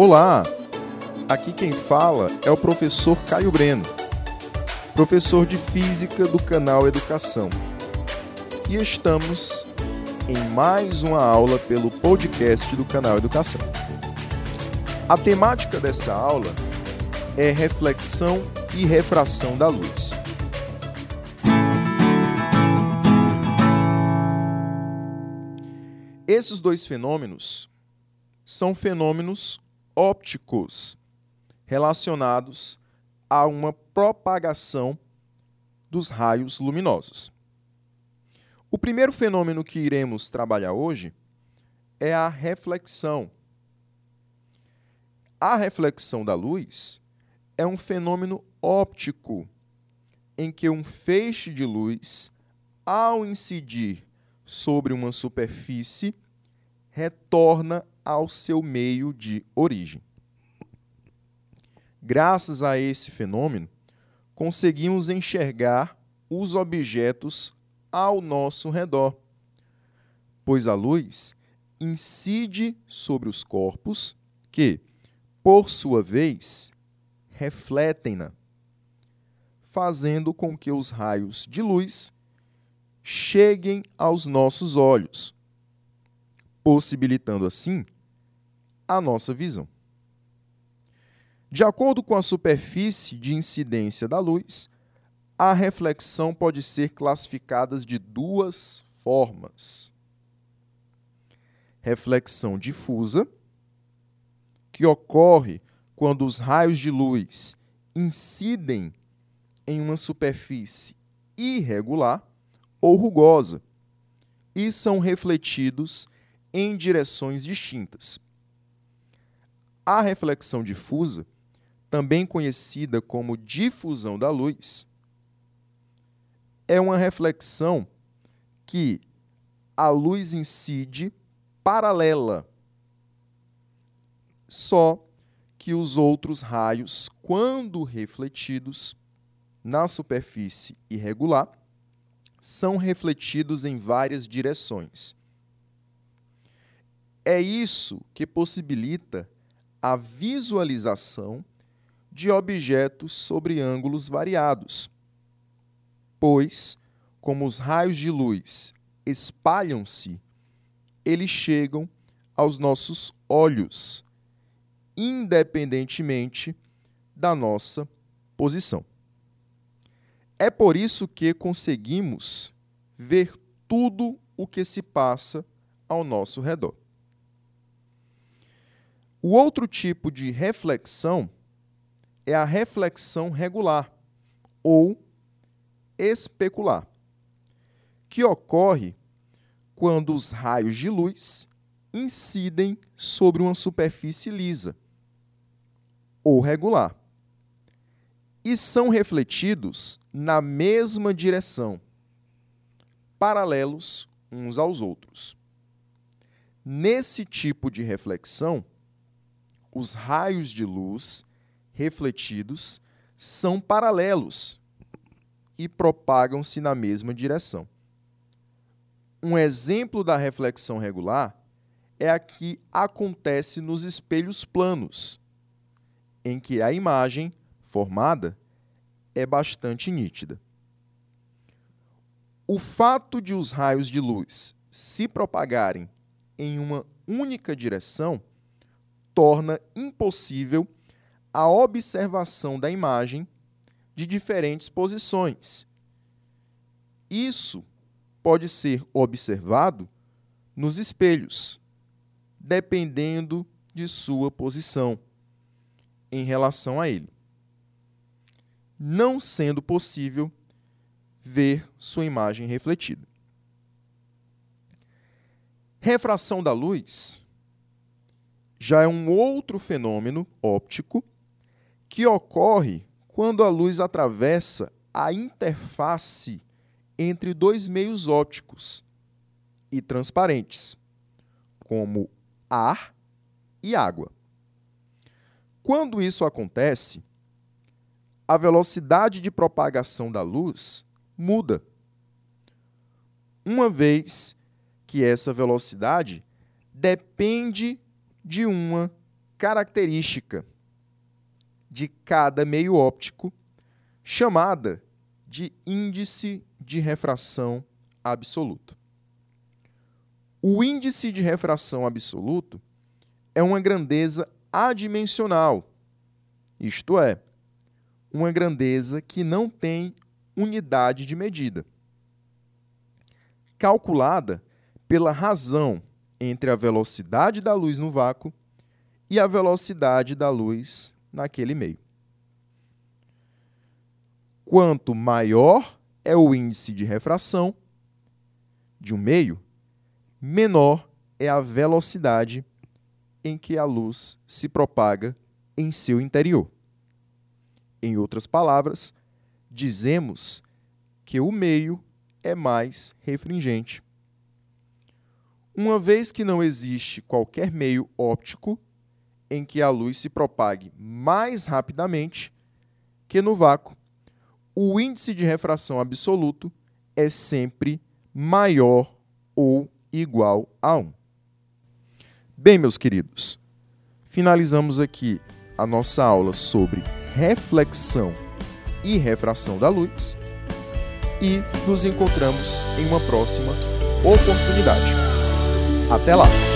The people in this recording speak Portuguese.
Olá! Aqui quem fala é o professor Caio Breno, professor de Física do canal Educação. E estamos em mais uma aula pelo podcast do canal Educação. A temática dessa aula é reflexão e refração da luz. Esses dois fenômenos são fenômenos ópticos relacionados a uma propagação dos raios luminosos. O primeiro fenômeno que iremos trabalhar hoje é a reflexão. A reflexão da luz é um fenômeno óptico em que um feixe de luz, ao incidir sobre uma superfície, retorna ao seu meio de origem. Graças a esse fenômeno, conseguimos enxergar os objetos ao nosso redor, pois a luz incide sobre os corpos que, por sua vez, refletem-na, fazendo com que os raios de luz cheguem aos nossos olhos, possibilitando assim a nossa visão. De acordo com a superfície de incidência da luz, a reflexão pode ser classificada de duas formas. Reflexão difusa, que ocorre quando os raios de luz incidem em uma superfície irregular ou rugosa e são refletidos em direções distintas. A reflexão difusa, também conhecida como difusão da luz, é uma reflexão que a luz incide paralela, só que os outros raios, quando refletidos na superfície irregular, são refletidos em várias direções. É isso que possibilita a visualização de objetos sobre ângulos variados, pois, como os raios de luz espalham-se, eles chegam aos nossos olhos, independentemente da nossa posição. É por isso que conseguimos ver tudo o que se passa ao nosso redor. O outro tipo de reflexão é a reflexão regular ou especular, que ocorre quando os raios de luz incidem sobre uma superfície lisa ou regular e são refletidos na mesma direção, paralelos uns aos outros. Nesse tipo de reflexão, os raios de luz refletidos são paralelos e propagam-se na mesma direção. Um exemplo da reflexão regular é a que acontece nos espelhos planos, em que a imagem formada é bastante nítida. O fato de os raios de luz se propagarem em uma única direção torna impossível a observação da imagem de diferentes posições. Isso pode ser observado nos espelhos, dependendo de sua posição em relação a ele, não sendo possível ver sua imagem refletida. Refração da luz já é um outro fenômeno óptico que ocorre quando a luz atravessa a interface entre dois meios ópticos e transparentes, como ar e água. Quando isso acontece, a velocidade de propagação da luz muda, uma vez que essa velocidade depende de uma característica de cada meio óptico, chamada de índice de refração absoluto. O índice de refração absoluto é uma grandeza adimensional, isto é, uma grandeza que não tem unidade de medida, calculada pela razão entre a velocidade da luz no vácuo e a velocidade da luz naquele meio. Quanto maior é o índice de refração de um meio, menor é a velocidade em que a luz se propaga em seu interior. Em outras palavras, dizemos que o meio é mais refringente. Uma vez que não existe qualquer meio óptico em que a luz se propague mais rapidamente que no vácuo, o índice de refração absoluto é sempre maior ou igual a 1. Bem, meus queridos, finalizamos aqui a nossa aula sobre reflexão e refração da luz e nos encontramos em uma próxima oportunidade. Até lá!